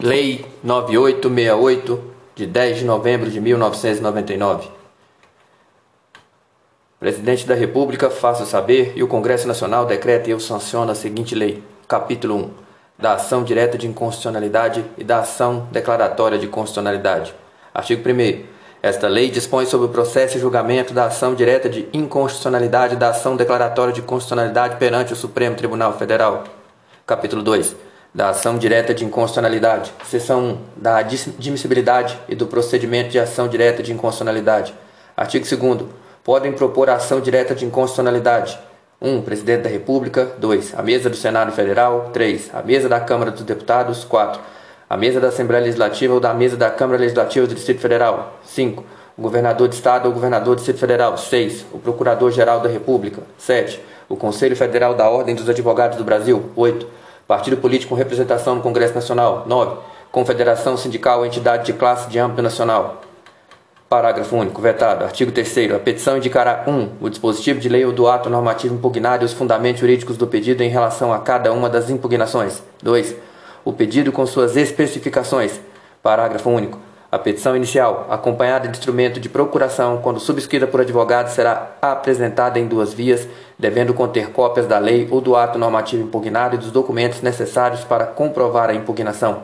Lei 9868, de 10 de novembro de 1999. Presidente da República faça saber e o Congresso Nacional decreta e eu sanciono a seguinte lei. Capítulo 1. Da ação direta de inconstitucionalidade e da ação declaratória de constitucionalidade. Artigo 1 Esta lei dispõe sobre o processo e julgamento da ação direta de inconstitucionalidade e da ação declaratória de constitucionalidade perante o Supremo Tribunal Federal. Capítulo 2 da ação direta de inconstitucionalidade, seção 1, da admissibilidade e do procedimento de ação direta de inconstitucionalidade. Artigo 2 podem propor ação direta de inconstitucionalidade. 1. Um, Presidente da República. 2. A mesa do Senado Federal. 3. A mesa da Câmara dos Deputados. 4. A mesa da Assembleia Legislativa ou da mesa da Câmara Legislativa do Distrito Federal. 5. O governador de Estado ou governador do Distrito Federal. 6. O Procurador-Geral da República. 7. O Conselho Federal da Ordem dos Advogados do Brasil. 8 Partido político com representação no Congresso Nacional. 9. Confederação sindical ou entidade de classe de âmbito nacional. Parágrafo único. Vetado. Artigo 3 A petição indicará 1. Um, o dispositivo de lei ou do ato normativo impugnado e os fundamentos jurídicos do pedido em relação a cada uma das impugnações. 2. O pedido com suas especificações. Parágrafo único. A petição inicial, acompanhada de instrumento de procuração, quando subscrita por advogado, será apresentada em duas vias, devendo conter cópias da lei ou do ato normativo impugnado e dos documentos necessários para comprovar a impugnação.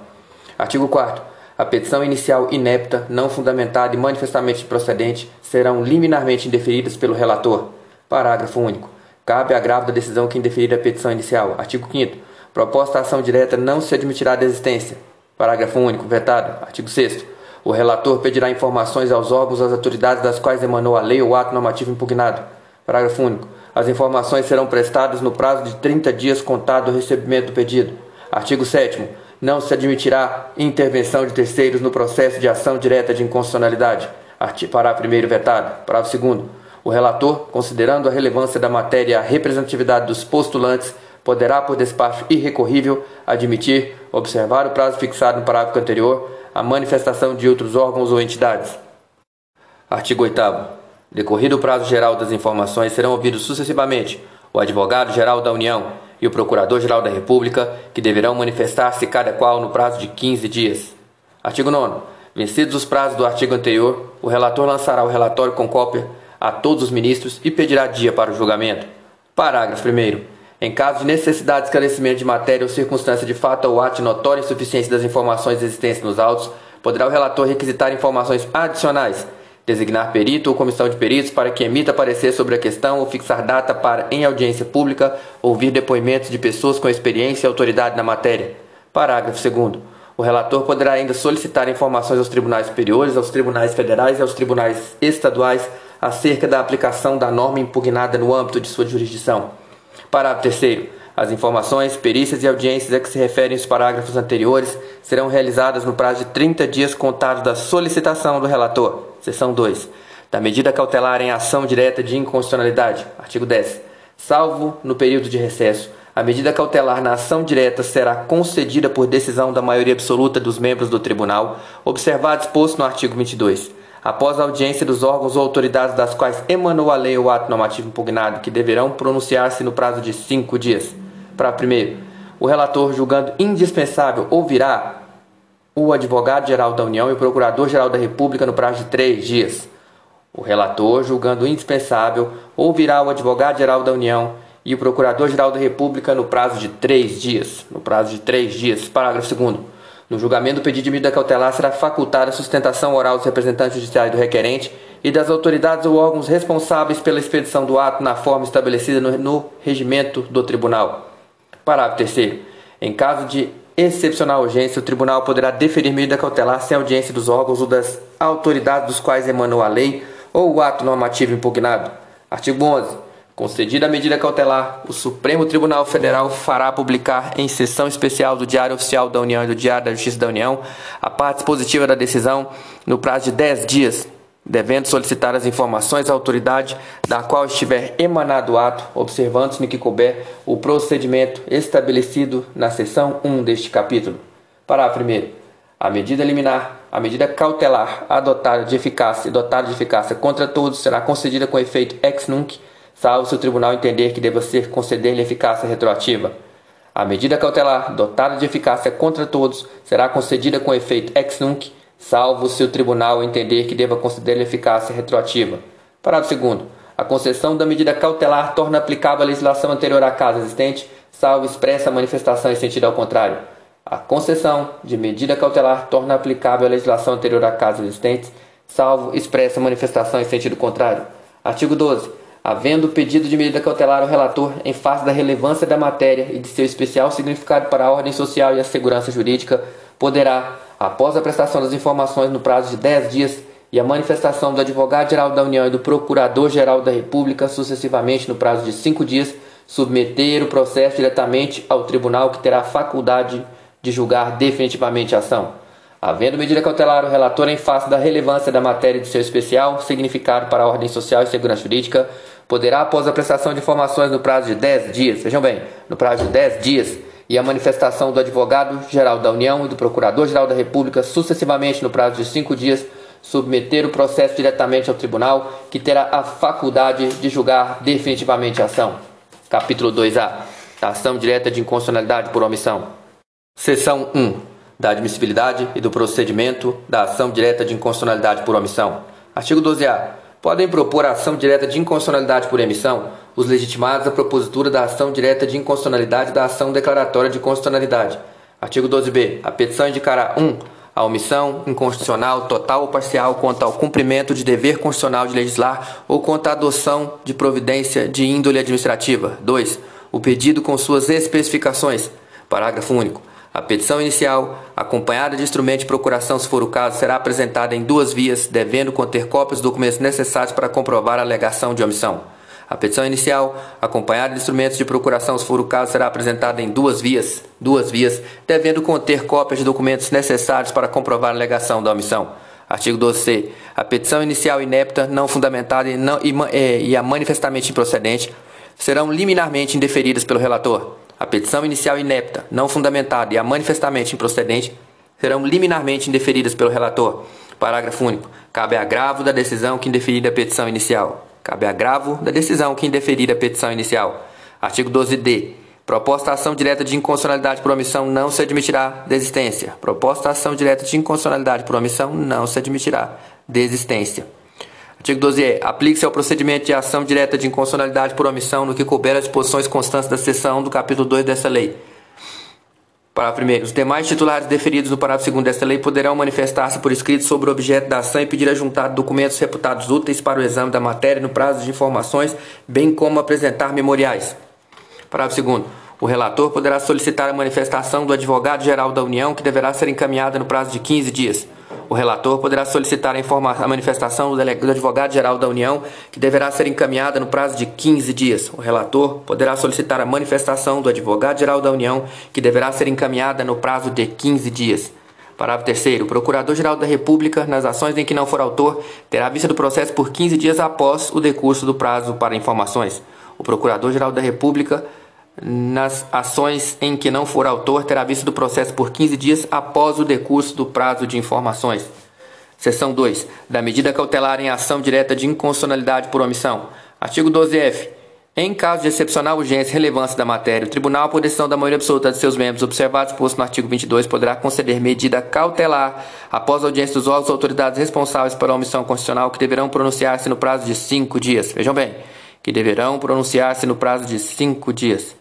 Artigo 4 A petição inicial inepta, não fundamentada e manifestamente procedente serão liminarmente indeferidas pelo relator. Parágrafo único. Cabe agravo da decisão que indeferir a petição inicial. Artigo 5 Proposta ação direta não se admitirá de existência. Parágrafo único. Vetado. Artigo 6 o relator pedirá informações aos órgãos das autoridades das quais emanou a lei ou ato normativo impugnado. Parágrafo único. As informações serão prestadas no prazo de 30 dias contado do recebimento do pedido. Artigo 7 Não se admitirá intervenção de terceiros no processo de ação direta de inconstitucionalidade. Parágrafo 1 vetado. Parágrafo 2 O relator, considerando a relevância da matéria e a representatividade dos postulantes, poderá, por despacho irrecorrível, admitir, observar o prazo fixado no parágrafo anterior, a manifestação de outros órgãos ou entidades. Artigo 8 Decorrido o prazo geral das informações, serão ouvidos sucessivamente o Advogado-Geral da União e o Procurador-Geral da República, que deverão manifestar-se cada qual no prazo de 15 dias. Artigo 9 Vencidos os prazos do artigo anterior, o relator lançará o relatório com cópia a todos os ministros e pedirá dia para o julgamento. Parágrafo 1 em caso de necessidade de esclarecimento de matéria ou circunstância de fato ou ato de notória insuficiência das informações existentes nos autos, poderá o relator requisitar informações adicionais, designar perito ou comissão de peritos para que emita parecer sobre a questão ou fixar data para, em audiência pública, ouvir depoimentos de pessoas com experiência e autoridade na matéria. Parágrafo 2 o relator poderá ainda solicitar informações aos tribunais superiores, aos tribunais federais e aos tribunais estaduais acerca da aplicação da norma impugnada no âmbito de sua jurisdição. Parágrafo 3 As informações, perícias e audiências a que se referem os parágrafos anteriores serão realizadas no prazo de 30 dias contados da solicitação do relator. Seção 2. Da medida cautelar em ação direta de inconstitucionalidade. Artigo 10. Salvo no período de recesso, a medida cautelar na ação direta será concedida por decisão da maioria absoluta dos membros do tribunal, observado exposto no artigo 22 após a audiência dos órgãos ou autoridades das quais emanou a lei ou ato normativo impugnado, que deverão pronunciar-se no prazo de cinco dias. Para primeiro, o relator, julgando indispensável, ouvirá o advogado-geral da União e o procurador-geral da República no prazo de três dias. O relator, julgando indispensável, ouvirá o advogado-geral da União e o procurador-geral da República no prazo de três dias. No prazo de três dias. Parágrafo 2 no julgamento do pedido de medida cautelar será facultada a sustentação oral dos representantes judiciais do requerente e das autoridades ou órgãos responsáveis pela expedição do ato na forma estabelecida no, no regimento do tribunal. Parágrafo 3 Em caso de excepcional urgência, o tribunal poderá deferir medida cautelar sem audiência dos órgãos ou das autoridades dos quais emanou a lei ou o ato normativo impugnado. Artigo 11. Concedida a medida cautelar, o Supremo Tribunal Federal fará publicar em sessão especial do Diário Oficial da União e do Diário da Justiça da União a parte positiva da decisão no prazo de 10 dias, devendo solicitar as informações à autoridade da qual estiver emanado o ato, observando-se no que couber o procedimento estabelecido na seção 1 deste capítulo. Parágrafo 1 a medida liminar, a medida cautelar adotada de eficácia e dotada de eficácia contra todos será concedida com efeito ex nunc salvo se o tribunal entender que deva ser conceder-lhe eficácia retroativa. A medida cautelar, dotada de eficácia contra todos, será concedida com efeito ex nunc, salvo se o tribunal entender que deva conceder eficácia retroativa. Parágrafo 2. A concessão da medida cautelar torna aplicável a legislação anterior à casa existente, salvo expressa manifestação em sentido ao contrário. A concessão de medida cautelar torna aplicável a legislação anterior à casa existente, salvo expressa manifestação em sentido contrário. Artigo 12. Havendo pedido de medida cautelar ao relator em face da relevância da matéria e de seu especial significado para a ordem social e a segurança jurídica, poderá, após a prestação das informações no prazo de 10 dias e a manifestação do advogado-geral da União e do procurador-geral da República, sucessivamente no prazo de 5 dias, submeter o processo diretamente ao tribunal que terá faculdade de julgar definitivamente a ação. Havendo medida cautelar, o relator, em face da relevância da matéria de seu especial significado para a ordem social e segurança jurídica, poderá, após a prestação de informações no prazo de 10 dias, vejam bem, no prazo de 10 dias, e a manifestação do advogado-geral da União e do procurador-geral da República, sucessivamente no prazo de 5 dias, submeter o processo diretamente ao tribunal, que terá a faculdade de julgar definitivamente a ação. Capítulo 2A. Ação direta de inconstitucionalidade por omissão. Seção 1 da admissibilidade e do procedimento da ação direta de inconstitucionalidade por omissão. Artigo 12-A. Podem propor ação direta de inconstitucionalidade por emissão os legitimados à propositura da ação direta de inconstitucionalidade da ação declaratória de constitucionalidade. Artigo 12b. A petição indicará 1. Um, a omissão inconstitucional total ou parcial quanto ao cumprimento de dever constitucional de legislar ou quanto à adoção de providência de índole administrativa. 2. O pedido com suas especificações. Parágrafo único. A petição inicial, acompanhada de instrumento de procuração, se for o caso, será apresentada em duas vias, devendo conter cópias dos documentos necessários para comprovar a alegação de omissão. A petição inicial, acompanhada de instrumentos de procuração, se for o caso, será apresentada em duas vias, duas vias, devendo conter cópias de documentos necessários para comprovar a alegação da omissão. Artigo 12c. A petição inicial inepta, não fundamentada e, não, e, e, e a manifestamente improcedente serão liminarmente indeferidas pelo relator a petição inicial inepta, não fundamentada e a manifestamente improcedente serão liminarmente indeferidas pelo relator. Parágrafo único. Cabe agravo da decisão que indeferir a petição inicial. Cabe agravo da decisão que indeferir a petição inicial. Artigo 12d. Proposta ação direta de inconstitucionalidade por omissão não se admitirá desistência. Proposta ação direta de inconstitucionalidade por omissão não se admitirá desistência. Artigo 12e. Aplique-se ao procedimento de ação direta de inconstitucionalidade por omissão no que couber as disposições constantes da seção do capítulo 2 dessa lei. Parágrafo 1. Os demais titulares deferidos no parágrafo 2 desta lei poderão manifestar-se por escrito sobre o objeto da ação e pedir a juntar documentos reputados úteis para o exame da matéria no prazo de informações, bem como apresentar memoriais. Parágrafo 2. O relator poderá solicitar a manifestação do advogado-geral da União, que deverá ser encaminhada no prazo de 15 dias. O relator poderá solicitar a, a manifestação do, do advogado-geral da União, que deverá ser encaminhada no prazo de 15 dias. O relator poderá solicitar a manifestação do advogado-geral da União, que deverá ser encaminhada no prazo de 15 dias. Parágrafo 3. O Procurador-Geral da República, nas ações em que não for autor, terá vista do processo por 15 dias após o decurso do prazo para informações. O Procurador-Geral da República nas ações em que não for autor, terá vista do processo por 15 dias após o decurso do prazo de informações. Seção 2. Da medida cautelar em ação direta de inconstitucionalidade por omissão. Artigo 12F. Em caso de excepcional urgência e relevância da matéria, o tribunal, por decisão da maioria absoluta de seus membros, observado exposto no artigo 22, poderá conceder medida cautelar após audiência dos órgãos autoridades responsáveis pela omissão constitucional, que deverão pronunciar-se no prazo de cinco dias. Vejam bem, que deverão pronunciar-se no prazo de cinco dias.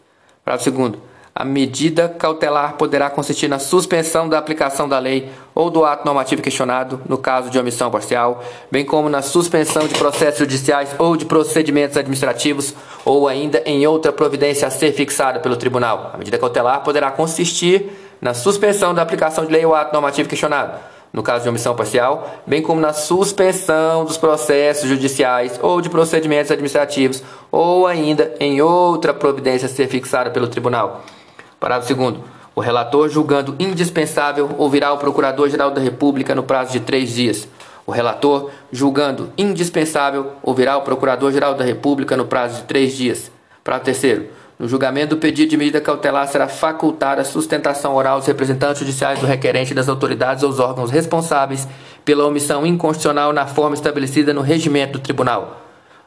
Parágrafo segundo. A medida cautelar poderá consistir na suspensão da aplicação da lei ou do ato normativo questionado, no caso de omissão parcial, bem como na suspensão de processos judiciais ou de procedimentos administrativos, ou ainda em outra providência a ser fixada pelo tribunal. A medida cautelar poderá consistir na suspensão da aplicação de lei ou ato normativo questionado no caso de omissão parcial, bem como na suspensão dos processos judiciais ou de procedimentos administrativos, ou ainda em outra providência a ser fixada pelo tribunal. Parágrafo 2. O relator, julgando indispensável, ouvirá o Procurador-Geral da República no prazo de três dias. O relator, julgando indispensável, ouvirá o Procurador-Geral da República no prazo de três dias. Parágrafo 3. No julgamento do pedido de medida cautelar será facultada a sustentação oral aos representantes judiciais do requerente das autoridades ou órgãos responsáveis pela omissão inconstitucional na forma estabelecida no regimento do tribunal.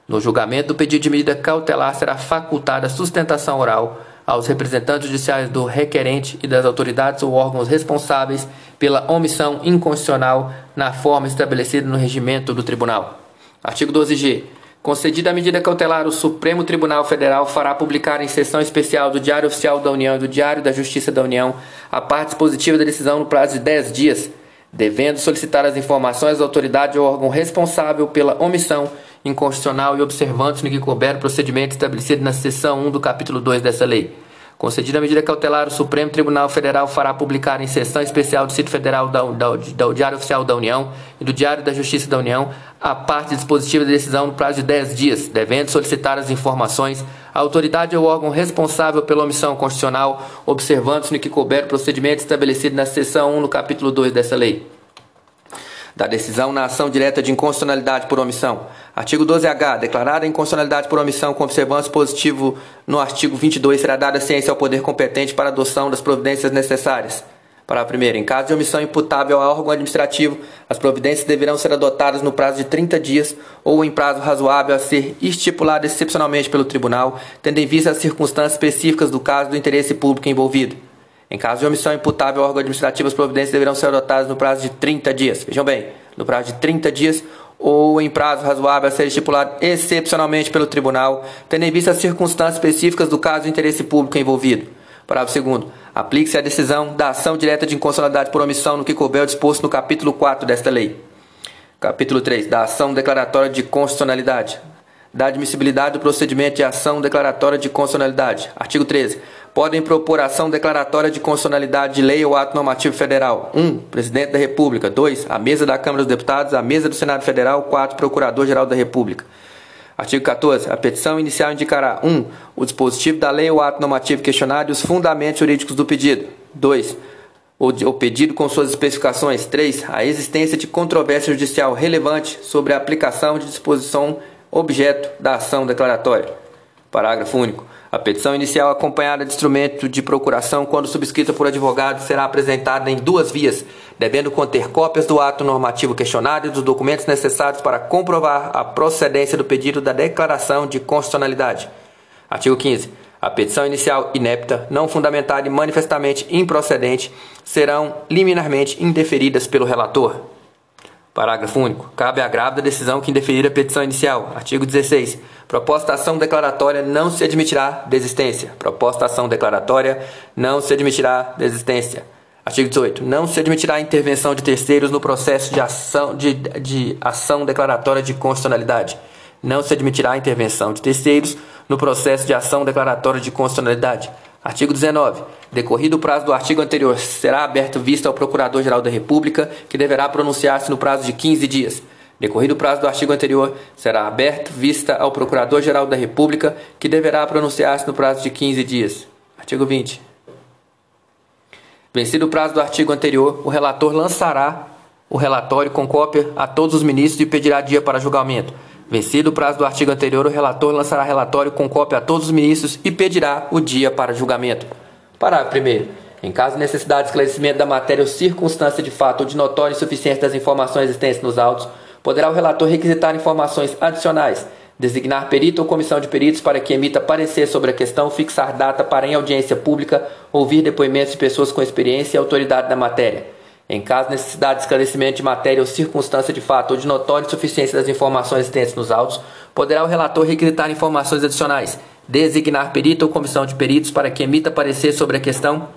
No julgamento do pedido de medida cautelar será facultada a sustentação oral aos representantes judiciais do requerente e das autoridades ou órgãos responsáveis pela omissão inconstitucional na forma estabelecida no regimento do tribunal. Artigo 12G. Concedida a medida cautelar, o Supremo Tribunal Federal fará publicar em sessão especial do Diário Oficial da União e do Diário da Justiça da União a parte dispositiva da decisão no prazo de 10 dias, devendo solicitar as informações da autoridade ou órgão responsável pela omissão inconstitucional e observantes no que couber o procedimento estabelecido na seção 1 do capítulo 2 dessa lei. Concedida a medida cautelar, o Supremo Tribunal Federal fará publicar em sessão especial do sítio federal da, da, da, Diário Oficial da União e do Diário da Justiça da União a parte dispositiva da decisão no prazo de 10 dias, devendo solicitar as informações à autoridade ou órgão responsável pela omissão constitucional, observando-se no que couber o procedimento estabelecido na seção 1 no capítulo 2 dessa lei da decisão na ação direta de inconstitucionalidade por omissão. Artigo 12H. Declarada inconstitucionalidade por omissão com observância positivo no artigo 22 será dada ciência ao poder competente para adoção das providências necessárias. Parágrafo 1. Em caso de omissão imputável a órgão administrativo, as providências deverão ser adotadas no prazo de 30 dias ou em prazo razoável a ser estipulado excepcionalmente pelo tribunal, tendo em vista as circunstâncias específicas do caso do interesse público envolvido. Em caso de omissão imputável órgão administrativo, as providências deverão ser adotadas no prazo de 30 dias. Vejam bem, no prazo de 30 dias ou em prazo razoável a ser estipulado excepcionalmente pelo tribunal, tendo em vista as circunstâncias específicas do caso de interesse público envolvido. Parágrafo 2 Aplique-se a decisão da ação direta de inconstitucionalidade por omissão no que couber disposto no capítulo 4 desta lei. Capítulo 3 da ação declaratória de constitucionalidade. Da admissibilidade do procedimento de ação declaratória de constitucionalidade. Artigo 13 podem propor ação declaratória de constitucionalidade de lei ou ato normativo federal. 1. Um, presidente da República. 2. A mesa da Câmara dos Deputados, a mesa do Senado Federal. 4. Procurador-Geral da República. Artigo 14. A petição inicial indicará 1. Um, o dispositivo da lei ou ato normativo questionado e os fundamentos jurídicos do pedido. 2. O pedido com suas especificações. 3. A existência de controvérsia judicial relevante sobre a aplicação de disposição objeto da ação declaratória. Parágrafo único. A petição inicial acompanhada de instrumento de procuração, quando subscrita por advogado, será apresentada em duas vias, devendo conter cópias do ato normativo questionado e dos documentos necessários para comprovar a procedência do pedido da declaração de constitucionalidade. Artigo 15. A petição inicial inepta, não fundamentada e manifestamente improcedente serão liminarmente indeferidas pelo relator. Parágrafo único. Cabe à grávida decisão que indeferir a petição inicial. Artigo 16. Proposta ação declaratória não se admitirá desistência. Proposta ação declaratória não se admitirá desistência. Artigo 18. Não se admitirá intervenção de terceiros no processo de ação, de, de ação declaratória de constitucionalidade. Não se admitirá intervenção de terceiros no processo de ação declaratória de constitucionalidade. Artigo 19. Decorrido o prazo do artigo anterior, será aberto vista ao Procurador-Geral da República, que deverá pronunciar-se no prazo de 15 dias. Decorrido o prazo do artigo anterior, será aberto vista ao Procurador-Geral da República, que deverá pronunciar-se no prazo de 15 dias. Artigo 20. Vencido o prazo do artigo anterior, o relator lançará o relatório com cópia a todos os ministros e pedirá dia para julgamento. Vencido o prazo do artigo anterior, o relator lançará relatório com cópia a todos os ministros e pedirá o dia para julgamento. Parágrafo 1. Em caso de necessidade de esclarecimento da matéria ou circunstância de fato ou de notória insuficiência das informações existentes nos autos, poderá o relator requisitar informações adicionais, designar perito ou comissão de peritos para que emita parecer sobre a questão, fixar data para em audiência pública, ouvir depoimentos de pessoas com experiência e autoridade na matéria. Em caso de necessidade de esclarecimento de matéria ou circunstância de fato ou de notória insuficiência das informações existentes nos autos, poderá o relator requisitar informações adicionais, designar perito ou comissão de peritos para que emita parecer sobre a questão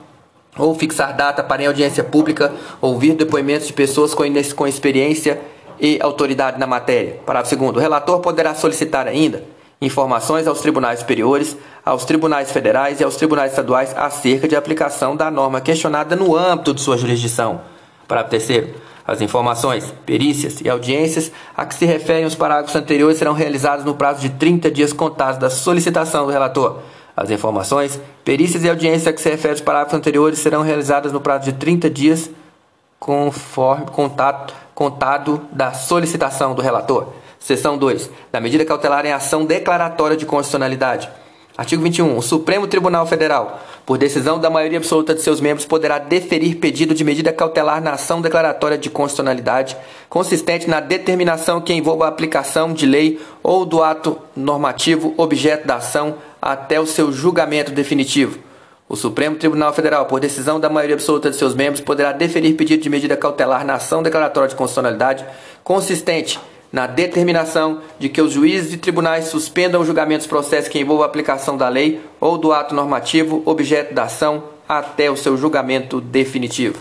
ou fixar data para em audiência pública, ouvir depoimentos de pessoas com experiência e autoridade na matéria. Parágrafo 2. O relator poderá solicitar ainda informações aos tribunais superiores, aos tribunais federais e aos tribunais estaduais acerca de aplicação da norma questionada no âmbito de sua jurisdição. Parágrafo 3. As informações, perícias e audiências a que se referem os parágrafos anteriores serão realizadas no prazo de 30 dias contados da solicitação do relator. As informações, perícias e audiências a que se referem os parágrafos anteriores serão realizadas no prazo de 30 dias conforme contato contado da solicitação do relator. Seção 2. Da medida cautelar em ação declaratória de constitucionalidade. Artigo 21. O Supremo Tribunal Federal, por decisão da maioria absoluta de seus membros, poderá deferir pedido de medida cautelar na ação declaratória de constitucionalidade, consistente na determinação que envolva a aplicação de lei ou do ato normativo objeto da ação até o seu julgamento definitivo. O Supremo Tribunal Federal, por decisão da maioria absoluta de seus membros, poderá deferir pedido de medida cautelar na ação declaratória de constitucionalidade consistente na determinação de que os juízes e tribunais suspendam o julgamento dos processos que envolvam a aplicação da lei ou do ato normativo objeto da ação até o seu julgamento definitivo.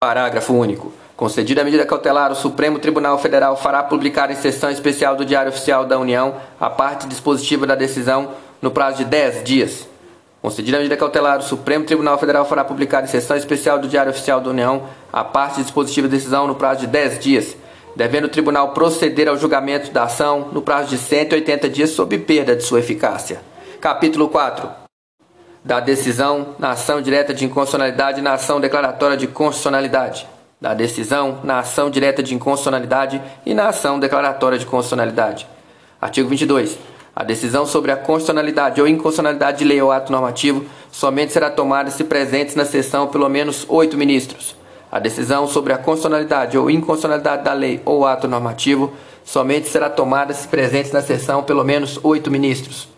Parágrafo único. Concedida a medida cautelar, o Supremo Tribunal Federal fará publicar em sessão especial do Diário Oficial da União a parte dispositiva da decisão no prazo de 10 dias. Concedida a medida cautelar, o Supremo Tribunal Federal fará publicar em sessão especial do Diário Oficial da União a parte dispositiva da decisão no prazo de 10 dias, devendo o tribunal proceder ao julgamento da ação no prazo de 180 dias sob perda de sua eficácia. Capítulo 4 da decisão na ação direta de inconstitucionalidade na ação declaratória de constitucionalidade da decisão na ação direta de inconstitucionalidade e na ação declaratória de constitucionalidade. Artigo 22. A decisão sobre a constitucionalidade ou inconstitucionalidade de lei ou ato normativo somente será tomada se presentes na sessão pelo menos oito ministros. A decisão sobre a constitucionalidade ou inconstitucionalidade da lei ou ato normativo somente será tomada se presentes na sessão pelo menos oito ministros.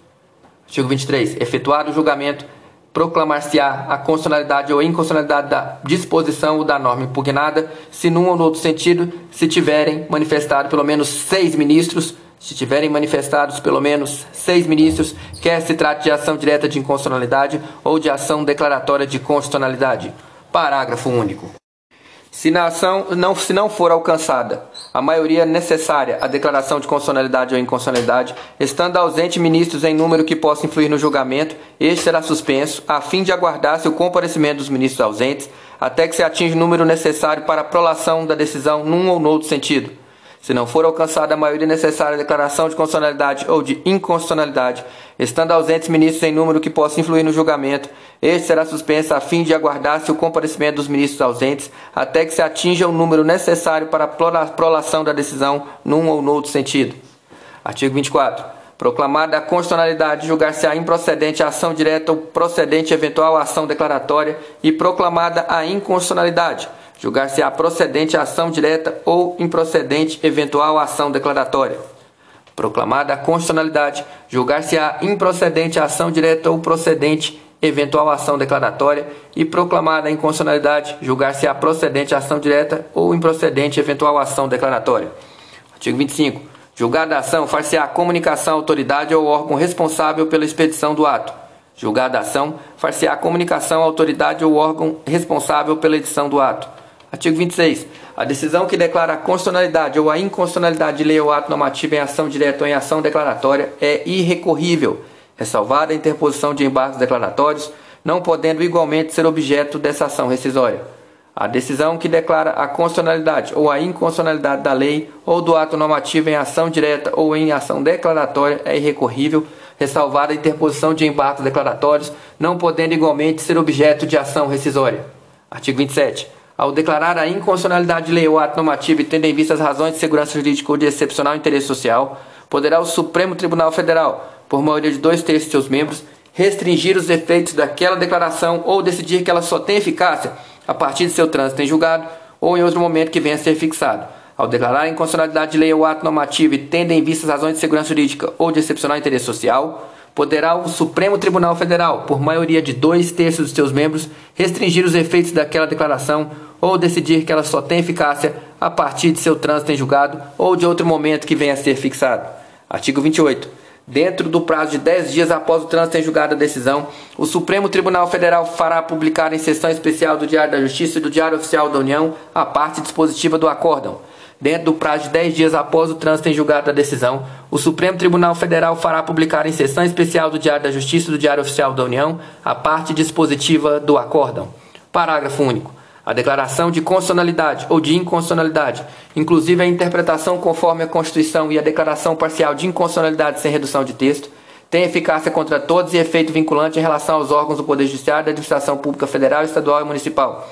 Artigo 23. Efetuado o julgamento proclamar-se-á a constitucionalidade ou inconstitucionalidade da disposição ou da norma impugnada, se num ou no outro sentido se tiverem manifestado pelo menos seis ministros, se tiverem manifestados pelo menos seis ministros, quer se trate de ação direta de inconstitucionalidade ou de ação declaratória de constitucionalidade. Parágrafo único. Se na ação não, se não for alcançada a maioria necessária à declaração de constitucionalidade ou inconstitucionalidade, estando ausente ministros em número que possa influir no julgamento, este será suspenso, a fim de aguardar-se o comparecimento dos ministros ausentes, até que se atinja o número necessário para a prolação da decisão num ou no outro sentido. Se não for alcançada a maioria necessária à declaração de constitucionalidade ou de inconstitucionalidade, estando ausentes ministros em número que possa influir no julgamento, este será suspenso a fim de aguardar-se o comparecimento dos ministros ausentes até que se atinja o número necessário para a prolação da decisão num ou no outro sentido. Artigo 24. Proclamada a constitucionalidade, julgar-se-á improcedente a ação direta ou procedente eventual ação declaratória e proclamada a inconstitucionalidade procedente a ação direta ou improcedente eventual ação declaratória. Proclamada a constitucionalidade, improcedente a ação direta ou procedente eventual ação declaratória e proclamada a inconstitucionalidade, procedente a ação direta ou improcedente eventual ação declaratória. Artigo 25. Julgada a ação, far-se-á comunicação à autoridade ou órgão responsável pela expedição do ato. Julgada a ação, far-se-á comunicação à autoridade ou órgão responsável pela edição do ato Artigo 26. A decisão que declara a constitucionalidade ou a inconstitucionalidade de lei ou ato normativo em ação direta ou em ação declaratória é irrecorrível, ressalvada a interposição de embargos declaratórios, não podendo igualmente ser objeto dessa ação rescisória. A decisão que declara a constitucionalidade ou a inconstitucionalidade da lei ou do ato normativo em ação direta ou em ação declaratória é irrecorrível, ressalvada a interposição de embargos declaratórios, não podendo igualmente ser objeto de ação rescisória. Artigo 27 ao declarar a inconstitucionalidade de lei ou ato normativo e tendo em vista as razões de segurança jurídica ou de excepcional interesse social, poderá o Supremo Tribunal Federal, por maioria de dois terços de seus membros, restringir os efeitos daquela declaração ou decidir que ela só tem eficácia a partir de seu trânsito em julgado ou em outro momento que venha a ser fixado. Ao declarar a inconstitucionalidade de lei ou ato normativo e tendo em vista as razões de segurança jurídica ou de excepcional interesse social, poderá o Supremo Tribunal Federal, por maioria de dois terços de seus membros, restringir os efeitos daquela declaração ou decidir que ela só tem eficácia a partir de seu trânsito em julgado ou de outro momento que venha a ser fixado. Artigo 28. Dentro do prazo de 10 dias após o trânsito em julgado da decisão, o Supremo Tribunal Federal fará publicar em sessão especial do Diário da Justiça e do Diário Oficial da União a parte dispositiva do acórdão Dentro do prazo de 10 dias após o trânsito em julgado da decisão, o Supremo Tribunal Federal fará publicar em sessão especial do Diário da Justiça e do Diário Oficial da União a parte dispositiva do acórdão. Parágrafo único. A declaração de constitucionalidade ou de inconstitucionalidade, inclusive a interpretação conforme a Constituição e a declaração parcial de inconstitucionalidade sem redução de texto, tem eficácia contra todos e efeito vinculante em relação aos órgãos do Poder Judiciário da Administração Pública Federal, Estadual e Municipal.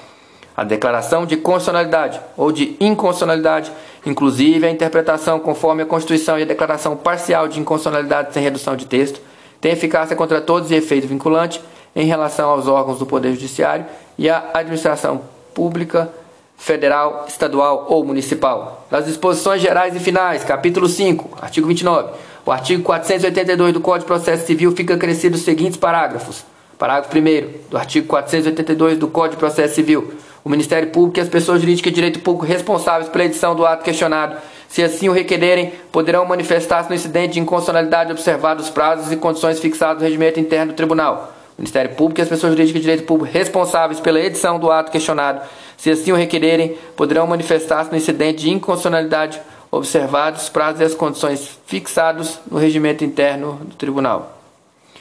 A declaração de constitucionalidade ou de inconstitucionalidade, inclusive a interpretação conforme a Constituição e a declaração parcial de inconstitucionalidade sem redução de texto, tem eficácia contra todos e efeito vinculante em relação aos órgãos do Poder Judiciário e à administração pública federal, estadual ou municipal. Das disposições gerais e finais, capítulo 5, artigo 29. O artigo 482 do Código de Processo Civil fica acrescido os seguintes parágrafos. Parágrafo 1 do artigo 482 do Código de Processo Civil. O Ministério Público e as pessoas jurídicas de direito público responsáveis pela edição do ato questionado, se assim o requererem, poderão manifestar-se no incidente de inconstitucionalidade observados os prazos e condições fixados no regimento interno do Tribunal. Ministério Público e as pessoas jurídicas de direito público responsáveis pela edição do ato questionado, se assim o requererem, poderão manifestar-se no incidente de inconstitucionalidade observados os prazos e as condições fixados no regimento interno do Tribunal.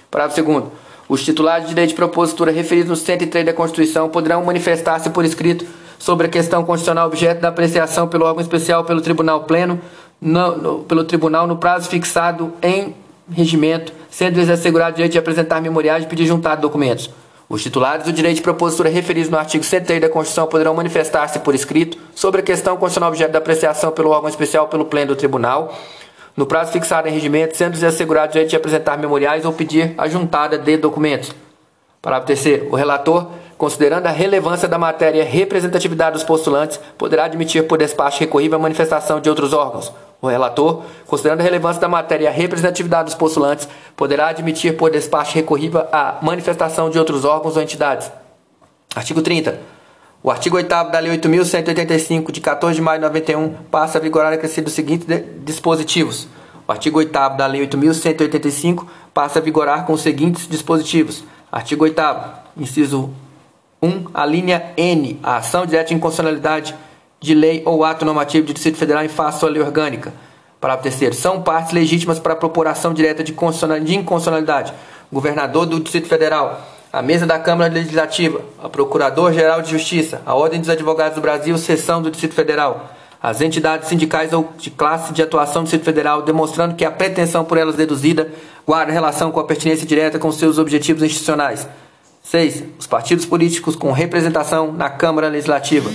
Parágrafo 2 os titulares de direito de propositura referidos no 103 da Constituição poderão manifestar-se por escrito sobre a questão constitucional objeto da apreciação pelo órgão especial pelo Tribunal Pleno, no, no, pelo Tribunal no prazo fixado em regimento, sendo-lhes assegurado o direito de apresentar memoriais e pedir juntado documentos. Os titulares do direito de propositura referidos no artigo 103 da Constituição poderão manifestar-se por escrito sobre a questão constitucional objeto da apreciação pelo órgão especial pelo Pleno do Tribunal, no prazo fixado em regimento, sendo-lhes assegurado o direito de apresentar memoriais ou pedir a juntada de documentos. Parágrafo 3 O relator, considerando a relevância da matéria e a representatividade dos postulantes, poderá admitir por despacho recorrível a manifestação de outros órgãos. O relator, considerando a relevância da matéria e a representatividade dos postulantes, poderá admitir por despacho recorrível a manifestação de outros órgãos ou entidades. Artigo 30. O artigo 8 da Lei 8.185, de 14 de maio de 91, passa a vigorar acrescido os seguintes dispositivos. O artigo 8 da Lei 8.185 passa a vigorar com os seguintes dispositivos. Artigo 8 inciso 1, a linha N, a ação direta de inconstitucionalidade de lei ou ato normativo do Distrito Federal em face à lei orgânica. Parágrafo 3 são partes legítimas para a propor direta de, de inconstitucionalidade. Governador do Distrito Federal, a mesa da Câmara Legislativa, a Procurador-Geral de Justiça, a Ordem dos Advogados do Brasil, seção do Distrito Federal, as entidades sindicais ou de classe de atuação do Distrito Federal, demonstrando que a pretensão por elas deduzida guarda relação com a pertinência direta com seus objetivos institucionais. 6. Os partidos políticos com representação na Câmara Legislativa.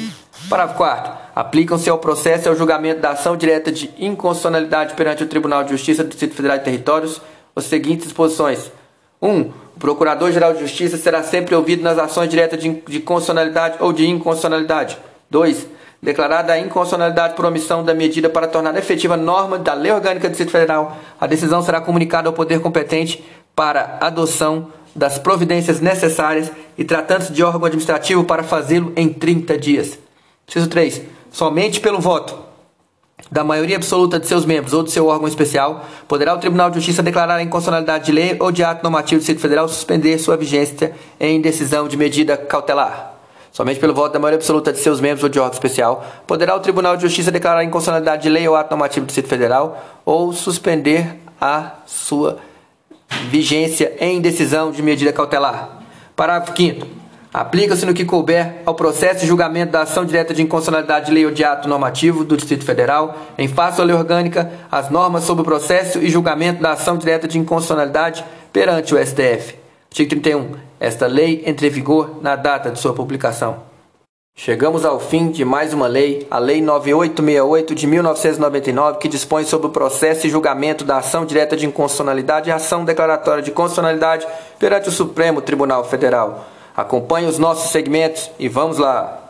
Parágrafo 4. Aplicam-se ao processo e ao julgamento da ação direta de inconstitucionalidade perante o Tribunal de Justiça do Distrito Federal e Territórios as seguintes disposições. 1. Um, o Procurador-Geral de Justiça será sempre ouvido nas ações diretas de, de constitucionalidade ou de inconstitucionalidade. 2. Declarada a inconstitucionalidade por omissão da medida para tornar efetiva norma da Lei Orgânica do Distrito Federal, a decisão será comunicada ao poder competente para adoção das providências necessárias e tratando-se de órgão administrativo para fazê-lo em 30 dias. Inciso 3. Somente pelo voto da maioria absoluta de seus membros ou de seu órgão especial, poderá o Tribunal de Justiça declarar a inconstitucionalidade de lei ou de ato normativo do Distrito Federal suspender sua vigência em decisão de medida cautelar. Somente pelo voto da maioria absoluta de seus membros ou de órgão especial, poderá o Tribunal de Justiça declarar a inconstitucionalidade de lei ou ato normativo do Distrito Federal ou suspender a sua vigência em decisão de medida cautelar. Parágrafo 5 Aplica-se no que couber ao processo de julgamento da ação direta de inconstitucionalidade de lei ou de ato normativo do Distrito Federal, em face à lei orgânica, as normas sobre o processo e julgamento da ação direta de inconstitucionalidade perante o STF. Artigo 31. Esta lei entre em vigor na data de sua publicação. Chegamos ao fim de mais uma lei, a Lei 9868 de 1999, que dispõe sobre o processo e julgamento da ação direta de inconstitucionalidade e ação declaratória de constitucionalidade perante o Supremo Tribunal Federal. Acompanhe os nossos segmentos e vamos lá!